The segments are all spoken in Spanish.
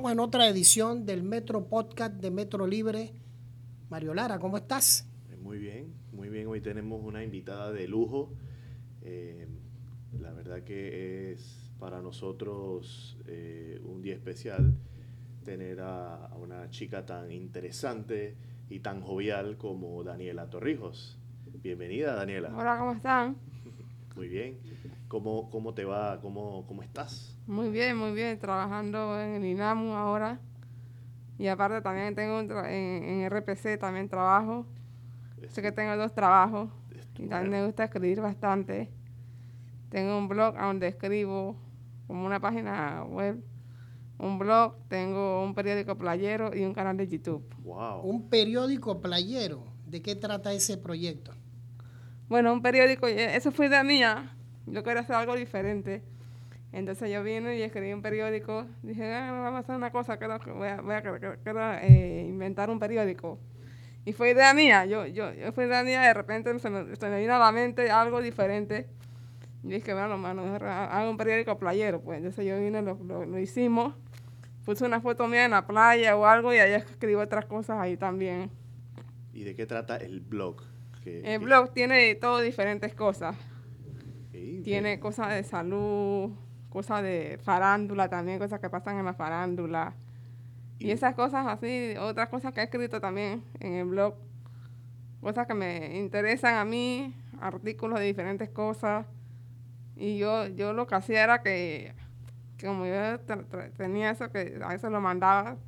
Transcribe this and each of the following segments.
Estamos en otra edición del Metro Podcast de Metro Libre. Mario Lara, ¿cómo estás? Muy bien, muy bien. Hoy tenemos una invitada de lujo. Eh, la verdad que es para nosotros eh, un día especial tener a, a, una chica tan interesante y tan jovial como Daniela Torrijos. Bienvenida, Daniela. Hola, ¿cómo están? Muy bien. ¿Cómo, cómo te va? ¿Cómo, ¿Cómo estás? Muy bien, muy bien. Trabajando en el INAMU ahora. Y aparte también tengo en, en, RPC también trabajo. Sé que tengo dos trabajos. Y también me gusta escribir bastante. Tengo un blog donde escribo como una página web. Un blog, tengo un periódico playero y un canal de YouTube. Wow. Un periódico playero. ¿De qué trata ese proyecto? Bueno, un periódico, eso fue idea mía yo quería hacer algo diferente. Entonces yo vine y escribí un periódico. Dije, ah, vamos a hacer una cosa, quiero, voy a, voy a eh, inventar un periódico. Y fue idea mía, yo, yo, yo fue idea mía, de repente se me, se me vino a la mente algo diferente. Y dije, bueno, mano, hago un periódico playero. Pues entonces yo vine, lo, lo, hicimos. Puse una foto mía en la playa o algo y ahí escribí otras cosas ahí también. ¿Y de qué trata el blog? el blog tiene todo diferentes cosas. Tiene cosas de salud, cosas de farándula también, cosas que pasan en la farándula. Y, esas cosas así, otras cosas que he escrito también en el blog, cosas que me interesan a mí, artículos de diferentes cosas. Y yo, yo lo que hacía era que, como yo tenía eso, que a veces lo mandaba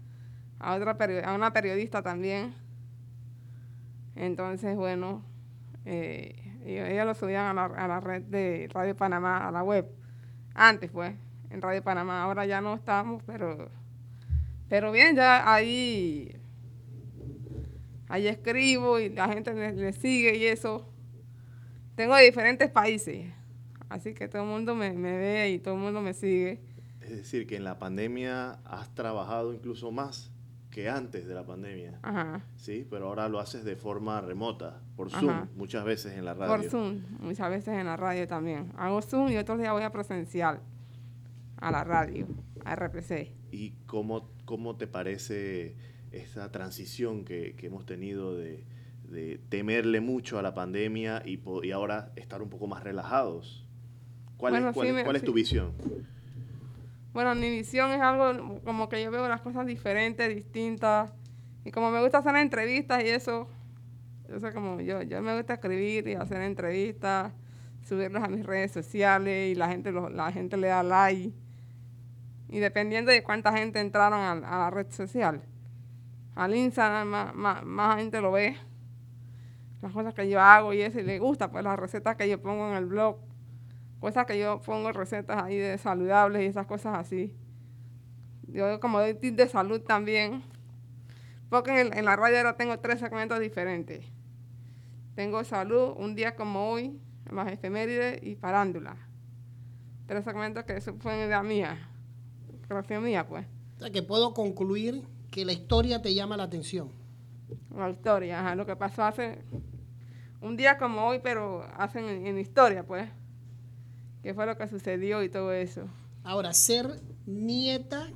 a, otra a una periodista también. Entonces, bueno, eh, y ellos lo subían a la, red de Radio Panamá, a la web. Antes fue, en Radio Panamá. Ahora ya no estamos, pero, pero bien, ya ahí, ahí escribo y la gente le, sigue y eso. Tengo de diferentes países, así que todo el mundo me, me ve y todo el mundo me sigue. Es decir, que en la pandemia has trabajado incluso más que antes de la pandemia. Ajá. Sí, pero ahora lo haces de forma remota, por Zoom, muchas veces en la radio. Por Zoom, muchas veces en la radio también. Hago Zoom y otros días voy a presencial a la radio, a RPC. ¿Y cómo, cómo te parece esa transición que, que hemos tenido de, de, temerle mucho a la pandemia y, y, ahora estar un poco más relajados? ¿Cuál, es, cuál, cuál es tu visión? Bueno, mi visión es algo como que yo veo las cosas diferentes, distintas. Y como me gusta hacer entrevistas y eso, sé como yo, yo me gusta escribir y hacer entrevistas, subirlas a mis redes sociales y la gente, la gente le da like. Y dependiendo de cuánta gente entraron a, la red social, al Instagram más, más, gente lo ve, las cosas que yo hago y eso, y le gusta, pues las recetas que yo pongo en el blog cosas que yo pongo recetas ahí de saludables y esas cosas así. Yo como doy tips de salud también, porque en, la radio ahora tengo tres segmentos diferentes. Tengo salud, un día como hoy, más efemérides y parándula. Tres segmentos que fue la mía, creación mía, pues. O sea, que puedo concluir que la historia te llama la atención. La historia, ajá, lo que pasó hace un día como hoy, pero hacen en historia, pues qué fue lo que sucedió y todo eso. Ahora, ser nieta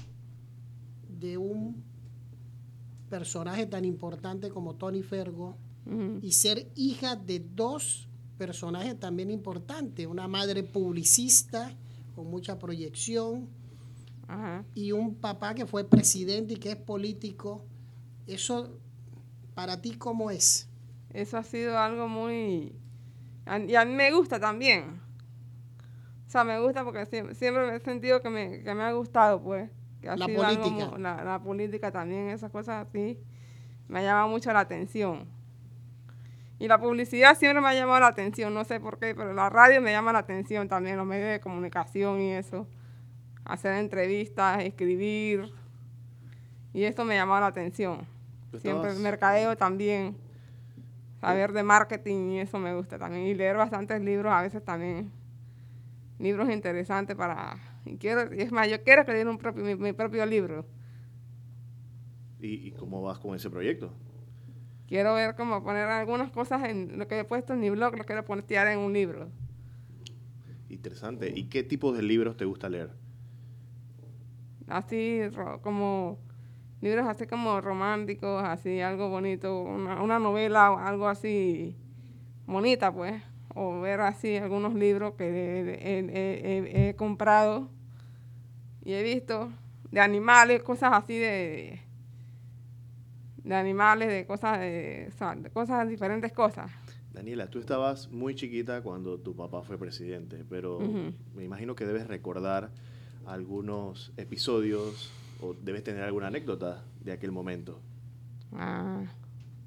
de un personaje tan importante como Tony Fergo y ser hija de dos personajes también importantes, una madre publicista con mucha proyección y un papá que fue presidente y que es político, eso para ti cómo es? Eso ha sido algo muy... Y a mí me gusta también, sea, me gusta porque siempre, he sentido que me, que me ha gustado, pues. Que la política. la, política también, esas cosas así, me llama mucho la atención. Y la publicidad siempre me ha llamado la atención, no sé por qué, pero la radio me llama la atención también, los medios de comunicación y eso. Hacer entrevistas, escribir. Y esto me llamaba la atención. Siempre el mercadeo también. Saber de marketing y eso me gusta también. Y leer bastantes libros a veces también libros interesantes para... Y quiero, es más, yo quiero escribir un propio, mi, propio libro. ¿Y, cómo vas con ese proyecto? Quiero ver cómo poner algunas cosas en lo que he puesto en mi blog, lo quiero poner en un libro. Interesante. ¿Y qué tipo de libros te gusta leer? así como libros así como románticos, así algo bonito, una, una novela o algo así bonita, pues, o ver así algunos libros que he, comprado y he visto de animales, cosas así de, de animales, de cosas, de, cosas, diferentes cosas. Daniela, tú estabas muy chiquita cuando tu papá fue presidente, pero me imagino que debes recordar algunos episodios o debes tener alguna anécdota de aquel momento. Ah,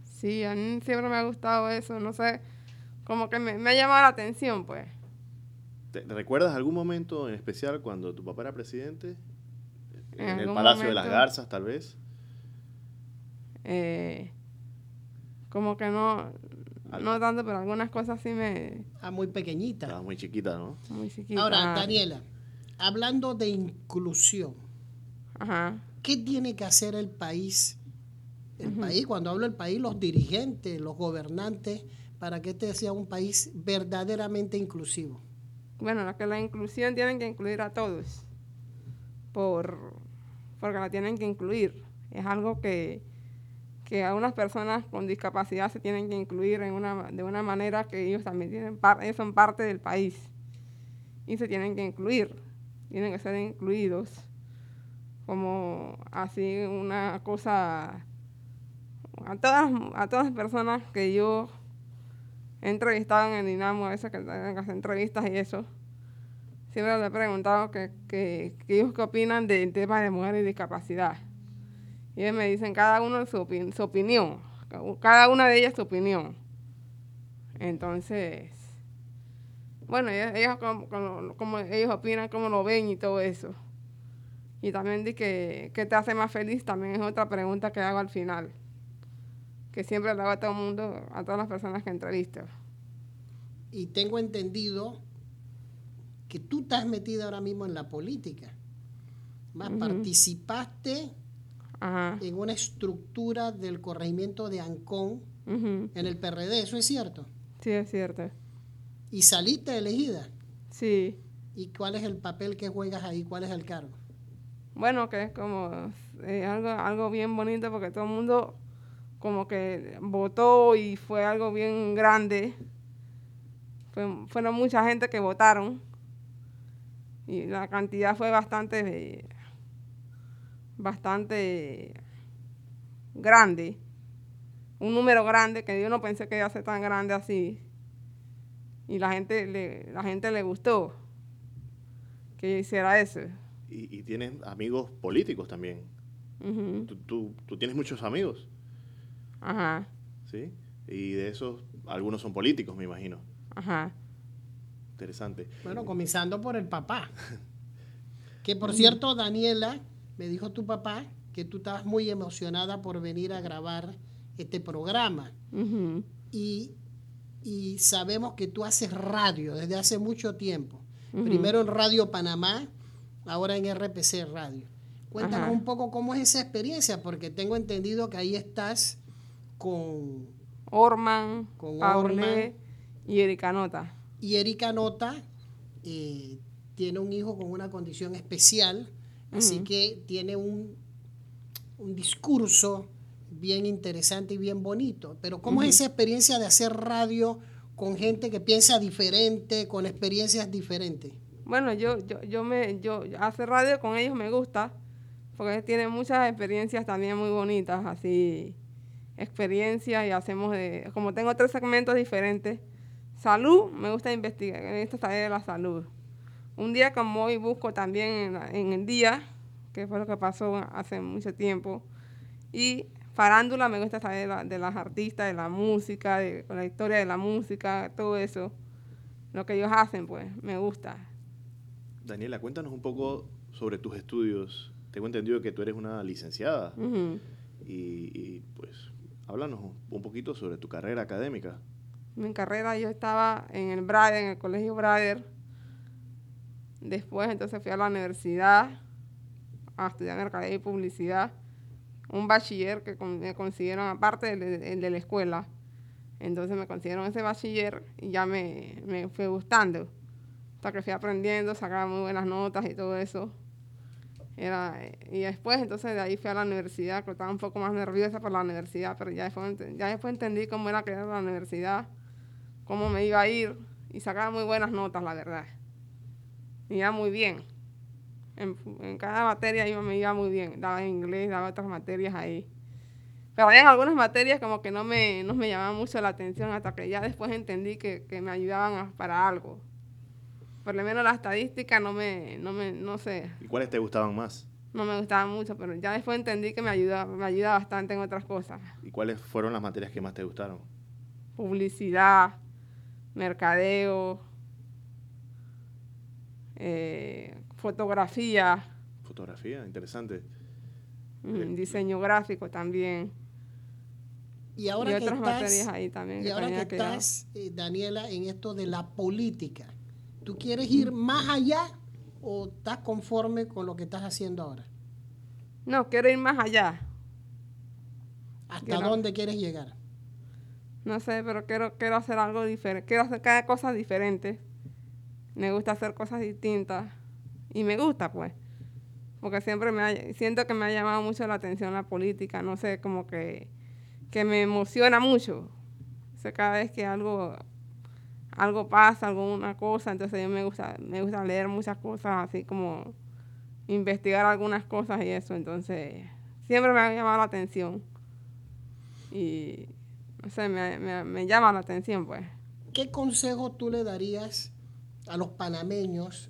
sí, a mí siempre me ha gustado eso, no sé, como que me, me ha llamado la atención, pues. ¿Te recuerdas algún momento en especial cuando tu papá era presidente? En, el Palacio de las Garzas, tal vez. Eh, como que no, no tanto, pero algunas cosas sí me... Ah, muy pequeñita. Estaba muy chiquita, ¿no? Muy chiquita. Ahora, Daniela, hablando de inclusión, ¿qué tiene que hacer el país? El país, cuando hablo del país, los dirigentes, los gobernantes, para que este sea un país verdaderamente inclusivo. Bueno, que la inclusión tienen que incluir a todos, por, porque la tienen que incluir. Es algo que, que a personas con discapacidad se tienen que incluir en una, de una manera que ellos también tienen ellos son parte del país y se tienen que incluir, tienen que ser incluidos como así una cosa a todas a todas las personas que yo he entrevistado en el Dinamo a veces que hacer entrevistas y eso siempre les he preguntado que, que, que ellos qué opinan del tema de mujeres y discapacidad y ellos me dicen cada uno su, su opinión, cada una de ellas su opinión. Entonces, bueno, ellos, como, ellos opinan, cómo lo ven y todo eso. Y también di que qué te hace más feliz, también es otra pregunta que hago al final. Que siempre hago a todo el mundo, a todas las personas que entrevisto. Y tengo entendido que tú estás metida ahora mismo en la política. Más participaste en una estructura del corregimiento de Ancón en el PRD, ¿eso es cierto? Sí, es cierto. ¿Y saliste elegida? Sí. ¿Y cuál es el papel que juegas ahí? ¿Cuál es el cargo? Bueno, que es como eh, algo, algo bien bonito porque todo el mundo como que votó y fue algo bien grande. fueron mucha gente que votaron y la cantidad fue bastante bastante grande, un número grande que yo no pensé que iba a ser tan grande así. Y la gente le, la gente le gustó que yo hiciera eso. Y, tienes amigos políticos también. ¿Tú, tú, tienes muchos amigos. Ajá. ¿Sí? Y de esos, algunos son políticos, me imagino. Ajá. Interesante. Bueno, comenzando por el papá. que por cierto, Daniela me dijo tu papá que tú estabas muy emocionada por venir a grabar este programa. y, sabemos que tú haces radio desde hace mucho tiempo. Primero en Radio Panamá, ahora en RPC Radio. Cuéntanos un poco cómo es esa experiencia, porque tengo entendido que ahí estás con Orman, con Orman y Erika Nota. Y Erika Nota eh, tiene un hijo con una condición especial Así que tiene un, un, discurso bien interesante y bien bonito. Pero ¿cómo es esa experiencia de hacer radio con gente que piensa diferente, con experiencias diferentes? Bueno, yo, yo, yo me, yo hacer radio con ellos me gusta, porque tienen muchas experiencias también muy bonitas, así experiencias y hacemos de, como tengo tres segmentos diferentes, salud, me gusta investigar, me gusta saber de la salud un día como hoy busco también en, el día, que fue lo que pasó hace mucho tiempo. Y farándula me gusta saber de, las artistas, de la música, de la historia de la música, todo eso. Lo que ellos hacen, pues, me gusta. Daniela, cuéntanos un poco sobre tus estudios. Tengo entendido que tú eres una licenciada. y, pues, háblanos un poquito sobre tu carrera académica. Mi carrera, yo estaba en el Brader, en el Colegio Brader, Después entonces fui a la universidad a estudiar mercadeo y publicidad. Un bachiller que me consiguieron aparte del de, la escuela. Entonces me consiguieron ese bachiller y ya me, me fue gustando. Hasta que fui aprendiendo, sacaba muy buenas notas y todo eso. Era, y después, entonces de ahí fui a la universidad, que estaba un poco más nerviosa por la universidad, pero ya después, ya después entendí cómo era que era la universidad, cómo me iba a ir, y sacaba muy buenas notas, la verdad. Iba muy bien. En, en cada materia iba, me iba muy bien. Daba inglés, daba otras materias ahí. Pero había algunas materias como que no me, no me llamaban mucho la atención hasta que ya después entendí que, que me ayudaban a- para algo. Por lo menos la estadística no me, no me, no sé, ¿Y cuáles te gustaban más? no me gustaba mucho, pero ya después entendí que me ayuda, me ayuda bastante en otras cosas. ¿Y cuáles fueron las materias que más te gustaron? Publicidad, mercadeo, eh, fotografía, Fotografía, interesante. mm, diseño gráfico también. Y ahora y que otras materias estás, ahí también. y que ahora que estás eh, Daniela, en esto de la política, ¿tú quieres ir más allá o estás conforme con lo que estás haciendo ahora? No, quiero ir más allá. ¿Hasta Quiero- dónde quieres llegar? No sé, pero quiero, quiero hacer algo diferente. Quiero hacer cada cosa diferente. Me gusta hacer cosas distintas. Y me gusta, pues. Porque siempre me ha- siento que me ha llamado mucho la atención la política. No sé, como que, que me emociona mucho. O sea, cada vez que algo, algo pasa, alguna cosa, entonces me gusta, me gusta leer muchas cosas, así como investigar algunas cosas y eso. Entonces, siempre me ha llamado la atención. Y no sé, me, me, me llama la atención, pues. ¿Qué consejo tú le darías a los panameños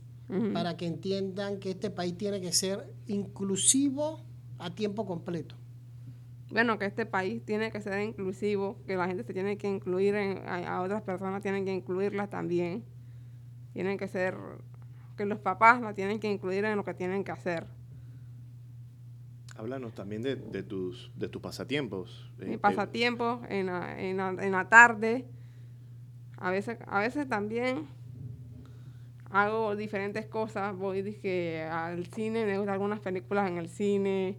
para que entiendan que este país tiene que ser inclusivo a tiempo completo? Bueno, que este país tiene que ser inclusivo, que la gente se tiene que incluir, en, a, a otras personas tienen que incluirlas también. Tienen que ser, que los papás la tienen que incluir en lo que tienen que hacer. Háblanos también de, de tus, de tus pasatiempos. Eh, Mi pasatiempo en la, en, la, en la tarde, a veces, a veces también hago diferentes cosas. Voy dizque, al cine, me gustan algunas películas en el cine.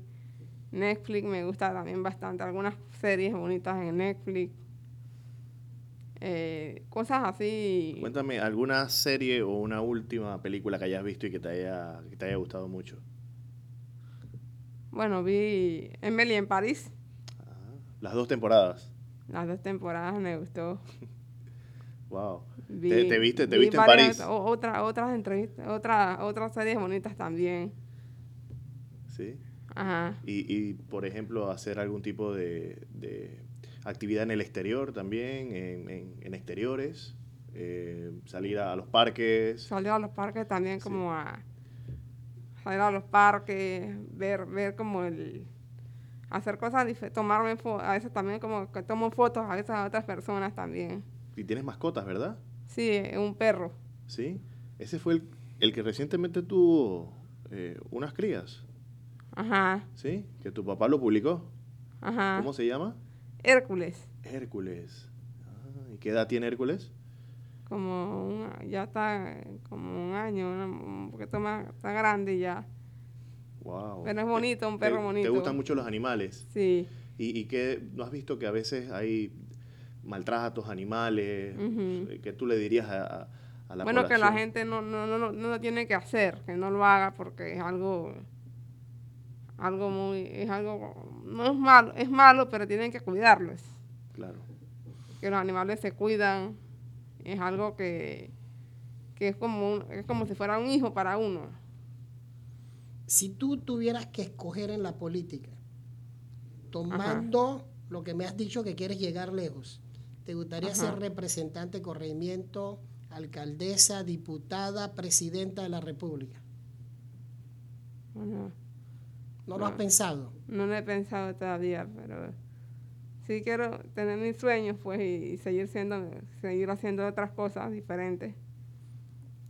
Netflix me gusta también bastante, algunas series bonitas en Netflix. Eh, cosas así. Cuéntame alguna serie o una última película que hayas visto y que te haya, que te haya gustado mucho. Bueno, vi Emily en París. Ah, las dos temporadas. Las dos temporadas me gustó. Wow. Vi- ¿Te, te viste, te vi viste en París? otra- otras entrevistas, otras otras series bonitas también. Sí. Ajá. Y, y, por ejemplo, hacer algún tipo de, de actividad en el exterior también, en, en- en exteriores, eh, salir a, los parques. Salir a los parques también Sí. como a salir a los parques, ver ver como el hacer cosas tomarme a veces también como que tomo fotos a veces a otras personas también. Y tienes mascotas, ¿verdad? Sí, un perro. Sí. Ese fue el, el que recientemente tuvo eh, unas crías, Ajá. ¿sí? Que tu papá lo publicó. Ajá. ¿Cómo se llama? Hércules. Hércules. Ah, ¿Y qué edad tiene Hércules? Como un- ya está como un año, un poquito más, está grande ya. Wow. Pero es bonito, un perro ¿Te, bonito. ¿Te gustan mucho los animales? Sí. ¿Y, y qué, no has visto que a veces hay maltratos, animales? Ujú. ¿Qué tú le dirías a, a- la bueno, que la población? gente no, no, no, no lo tiene que hacer, que no lo haga porque es algo, algo muy, es algo, no es malo, es malo, pero tienen que cuidarlos. Claro. Que los animales se cuidan, es algo que, que es como un- es como si fuera un hijo para uno. Si tú tuvieras que escoger en la política, tomando lo que me has dicho que quieres llegar lejos, ¿te gustaría Ajá. ser representante de corregimiento, alcaldesa, diputada, presidenta de la República? Bueno, ¿No lo has Ah. pensado? no lo he pensado todavía, pero sí quiero tener mis sueños pues y, y seguir siendo, seguir haciendo otras cosas diferentes.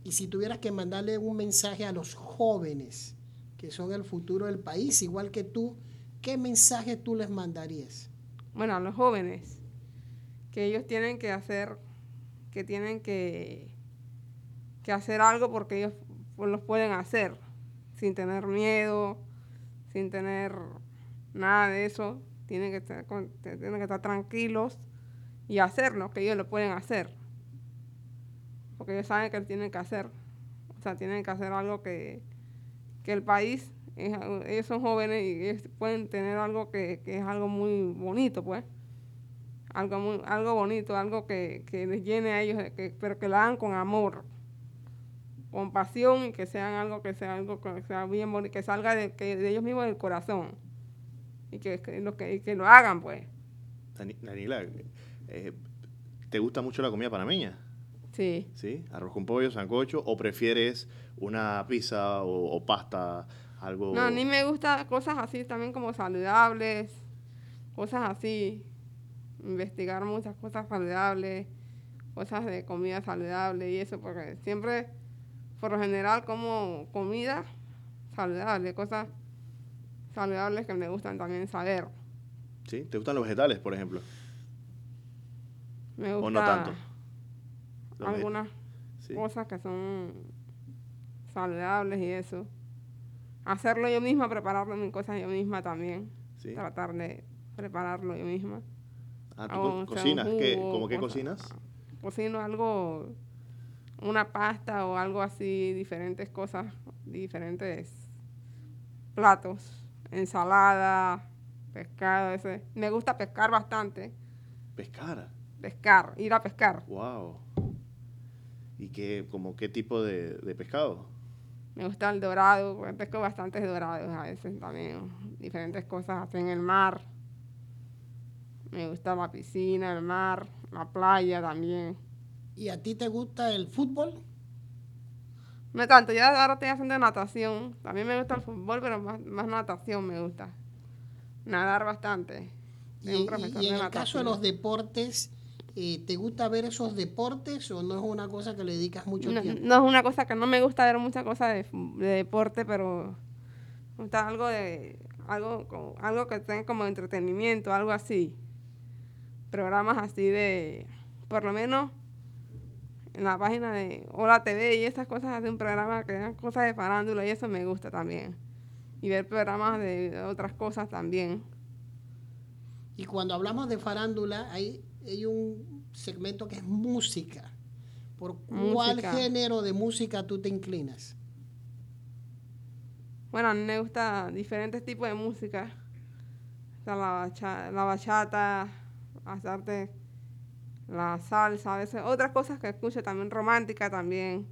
Y si tuvieras que mandarle un mensaje a los jóvenes, que son el futuro del país, igual que tú, ¿qué mensaje tú les mandarías? bueno, a los jóvenes, que ellos tienen que hacer, que tienen que, que hacer algo porque ellos pues, lo pueden hacer, sin tener miedo, sin tener nada de eso, tienen que estar, con- tienen que estar tranquilos y hacerlo, que ellos lo pueden hacer, porque ellos saben que tienen que hacer, o sea, tienen que hacer algo que, que el país ellos son jóvenes y pueden tener algo que, es algo muy bonito, pues. Algo, muy, algo bonito, algo que, les llene a ellos, pero que lo hagan con amor, con pasión y que sean algo que sea algo que sea bien bonito, que salga de, de ellos mismos del corazón y que, lo, que, que lo hagan, pues. Daniela, eh, ¿te gusta mucho la comida panameña? Sí. ¿Sí? ¿Arroz con pollo, sancocho? ¿O prefieres una pizza o, pasta, algo...? No, a mí me gusta cosas así también como saludables, cosas así. Investigar muchas cosas saludables, cosas de comida saludable y eso, porque siempre, por lo general, como comida saludable, cosas saludables que me gustan también saber. ¿Sí? ¿Te gustan los vegetales, por ejemplo? Me gusta ¿O no tanto? algunas cosas que son saludables y eso. Hacerlo yo misma, prepararlo mis cosas yo misma también. Tratar de prepararlo yo misma. Ah, ¿tú cocinas? ¿Qué, ¿Cómo qué cocinas? Cocino algo, una pasta o algo así, diferentes cosas, diferentes platos, ensalada, pescado, ese. Me gusta pescar bastante. ¿Pescar? Pescar, ir a pescar. Wow. ¿Y qué, como qué tipo de, pescado? Me gusta el dorado, porque pesco bastantes dorados a veces también. Diferentes cosas en el mar. Me gusta la piscina, el mar, la playa también. ¿Y a ti te gusta el fútbol? No tanto, yo ahora estoy haciendo natación. También me gusta el fútbol, pero más, más natación me gusta. Nadar bastante. Y, y en el caso de los deportes, eh, ¿te gusta ver esos deportes o no es una cosa que le dedicas mucho tiempo? No es una cosa que no me gusta ver muchas cosas de, deporte, pero me gusta algo de algo algo que tenga como entretenimiento, algo así. Programas así de por lo menos en la página de Hola TV y esas cosas hace un programa que dan cosas de farándula y eso me gusta también. Y ver programas de otras cosas también. Y cuando hablamos de farándula, hay hay un segmento que es música. ¿Por cuál género de música tú te inclinas? Bueno, a mí me gusta diferentes tipos de música. la, bachata, la bachata, la salsa, a veces otras cosas que escucho también, romántica también.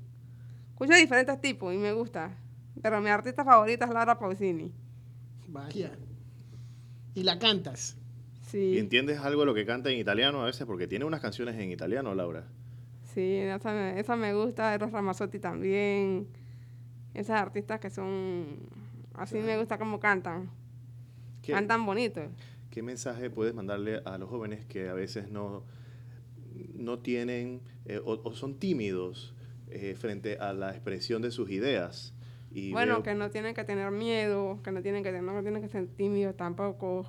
Escucho diferentes tipos y me gusta. Pero mi artista favorita es Laura Pausini. Vaya. ¿Y la cantas? ¿Y entiendes algo de lo que canta en italiano a veces? Porque tiene unas canciones en italiano, Laura. Sí, esa me, esa me gusta, Eros Ramazzotti también. Esas artistas que son... Así me gusta cómo cantan. cantan bonito. ¿Qué mensaje puedes mandarle a los jóvenes que a veces no, no tienen eh, o, son tímidos eh, frente a la expresión de sus ideas? Y bueno, que no tienen que tener miedo, que no tienen que, no tienen que ser tímidos tampoco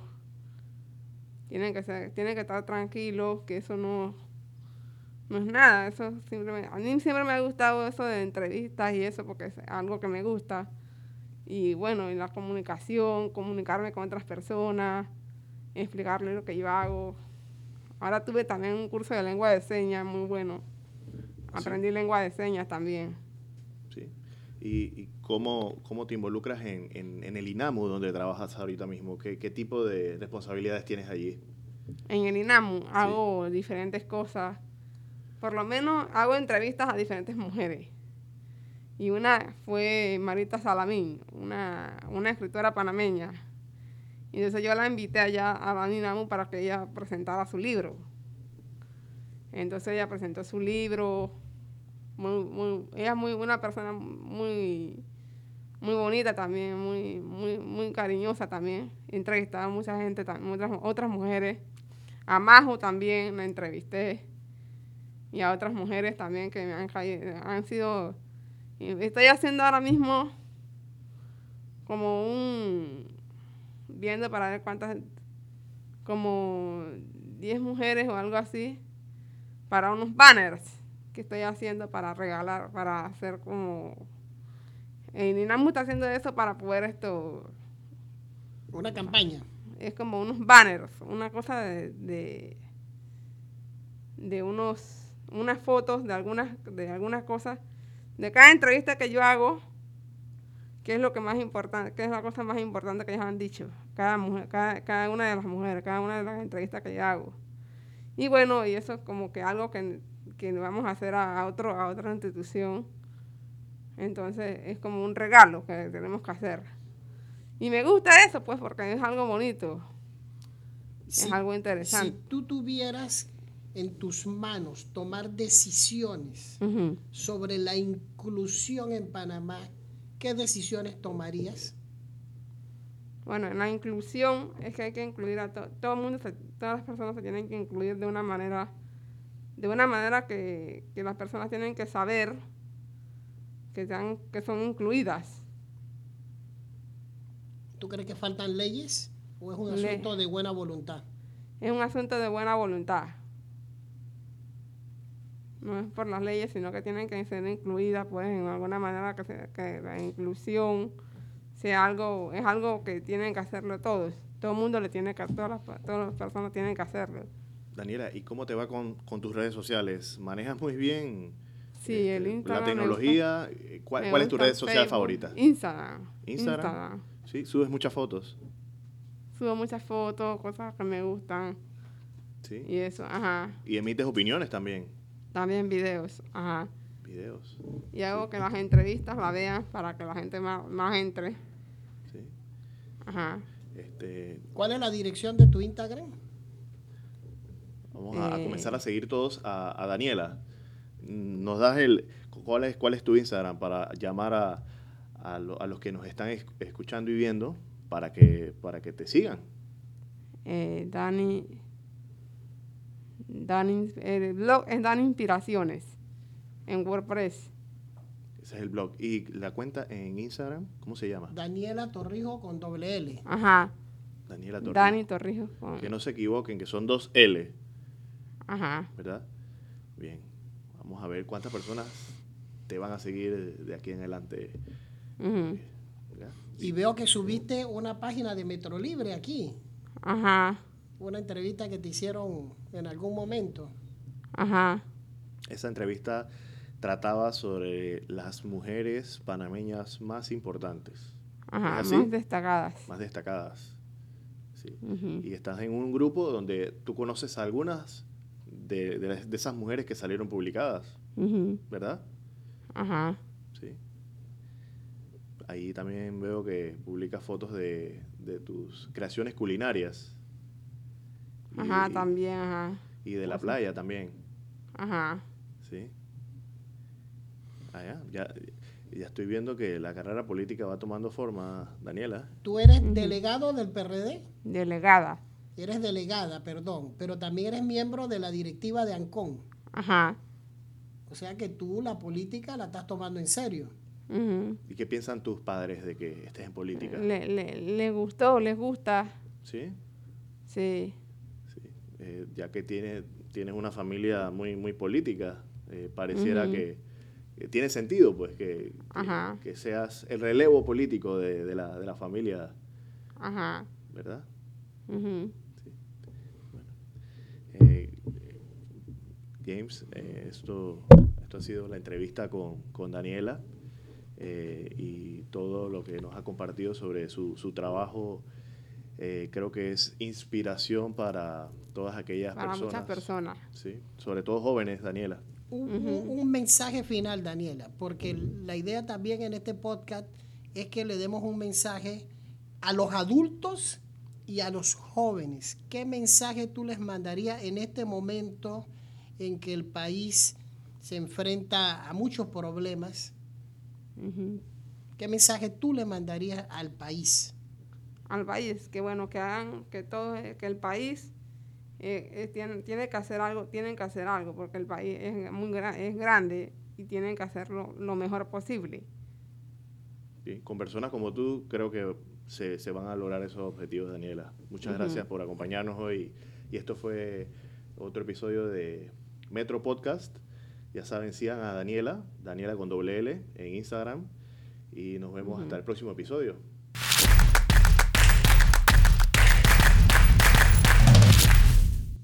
tienen que ser, tienen que estar tranquilos, que eso no, no es nada, eso simplemente, a mí siempre me ha gustado eso de entrevistas y eso porque es algo que me gusta. Y bueno, y la comunicación, comunicarme con otras personas, explicarles lo que yo hago. Ahora tuve también un curso de lengua de señas muy bueno. Aprendí lengua de señas también. Sí. ¿Y, cómo, cómo, te involucras en, en, el INAMU donde trabajas ahorita mismo? ¿Qué, ¿Qué, tipo de responsabilidades tienes allí? En el INAMU hago diferentes cosas. Por lo menos hago entrevistas a diferentes mujeres. Y una fue Marita Salamín, una, una escritora panameña. Y entonces yo la invité allá a la INAMU para que ella presentara su libro. Entonces ella presentó su libro, muy, ella es muy una persona muy muy bonita también, muy muy muy cariñosa también. Entrevistaba a mucha gente, otras, otras mujeres. A Majo también la entrevisté. Y a otras mujeres también que me han, han sido... Estoy haciendo ahora mismo como un... Viendo para ver cuántas... Como 10 mujeres o algo así. Para unos banners que estoy haciendo para regalar, para hacer como... En Inamu está haciendo eso para poder esto... Una campaña. Es como unos banners, una cosa de, de, unos, unas fotos de algunas, de algunas cosas, de cada entrevista que yo hago, qué es lo que más importante, qué es la cosa más importante que ellos han dicho, cada mujer, cada, cada una de las mujeres, cada una de las entrevistas que yo hago. Y bueno, y eso es como que algo que, que vamos a hacer a, otro, a otra institución. Entonces es como un regalo que tenemos que hacer. Y me gusta eso, pues, porque es algo bonito. es algo interesante. Si tú tuvieras en tus manos tomar decisiones sobre la inclusión en Panamá, ¿qué decisiones tomarías? Bueno, en la inclusión es que hay que incluir a todo el mundo, todas las personas se tienen que incluir de una manera, de una manera que, las personas tienen que saber que, sean, que son incluidas. ¿Tú crees que faltan leyes o es un asunto de buena voluntad? Es un asunto de buena voluntad. No es por las leyes, sino que tienen que ser incluidas, pues, en alguna manera que, que la inclusión sea algo, es algo que tienen que hacerlo todos. Todo el mundo le tiene que, todas las, todas las personas tienen que hacerlo. Daniela, ¿y cómo te va con, tus redes sociales? ¿Manejas muy bien sí, el este, Instagram la tecnología? ¿Cuál, es tu red social favorita? Instagram. Instagram. Sí, subes muchas fotos. Subo muchas fotos, cosas que me gustan. Sí. Y eso, ajá. Y emites opiniones también. También videos, ajá. Videos. Y hago que las entrevistas la vean para que la gente más, más entre. Sí. Ajá. Este, ¿Cuál es la dirección de tu Instagram? Vamos a, comenzar a eh. seguir todos a, Daniela. Nos das el cuál es cuál es tu Instagram para llamar a, a, los que nos están escuchando y viendo para que para que te sigan. Eh, Dani, Dani, el blog es Dani Inspiraciones en WordPress. Ese es el blog. ¿Y la cuenta en Instagram? ¿Cómo se llama? Daniela Torrijo con doble L. Ajá. Daniela Torrijo. Dani Torrijo. Que no se equivoquen, que son dos L. Ajá. ¿Verdad? Bien. Vamos a ver cuántas personas te van a seguir de aquí en adelante. Y veo que subiste una página de Metro Libre aquí. Ajá. Una entrevista que te hicieron en algún momento. Ajá. Esa entrevista trataba sobre las mujeres panameñas más importantes. Ajá, más destacadas. Más destacadas. Sí. Y estás en un grupo donde tú conoces a algunas de, de, esas mujeres que salieron publicadas, ¿verdad? Ajá. Sí. Ahí también veo que publicas fotos de, de tus creaciones culinarias. Ajá, también, ajá. Y de la playa también. Ajá. Sí. Ah, ya, ya, estoy viendo que la carrera política va tomando forma, Daniela. ¿Tú eres delegado del PRD? Delegada. Eres delegada, perdón, pero también eres miembro de la directiva de ANCON. Ajá. O sea que tú la política la estás tomando en serio. ¿Y qué piensan tus padres de que estés en política? Le, le, gustó, les gusta. ¿Sí? Sí. Eh, ya que tiene, tienes una familia muy, muy política, eh, pareciera que tiene sentido, pues, que, que, seas el relevo político de, de, la, de la, familia. Ajá. ¿Verdad? sí. bueno. Eh, James, esto, esto ha sido la entrevista con, con Daniela y todo lo que nos ha compartido sobre su, su trabajo. Creo que es inspiración para todas aquellas personas. Para muchas personas. Sí, sobre todo jóvenes, Daniela un, mensaje final, Daniela, porque la idea también en este podcast es que le demos un mensaje a los adultos y a los jóvenes. ¿Qué mensaje tú les mandarías en este momento en que el país se enfrenta a muchos problemas? ¿Qué mensaje tú le mandarías al país? Al país, que bueno, que hagan, que todo, que el país eh, eh, tienen, tiene que hacer algo, tienen que hacer algo, porque el país es muy es grande y tienen que hacerlo lo mejor posible. con personas como tú creo que se, se van a lograr esos objetivos, Daniela. Muchas gracias por acompañarnos hoy. Y esto fue otro episodio de Metro Podcast. Ya saben, sigan a Daniela, Daniela con doble L en Instagram. Y nos vemos hasta el próximo episodio.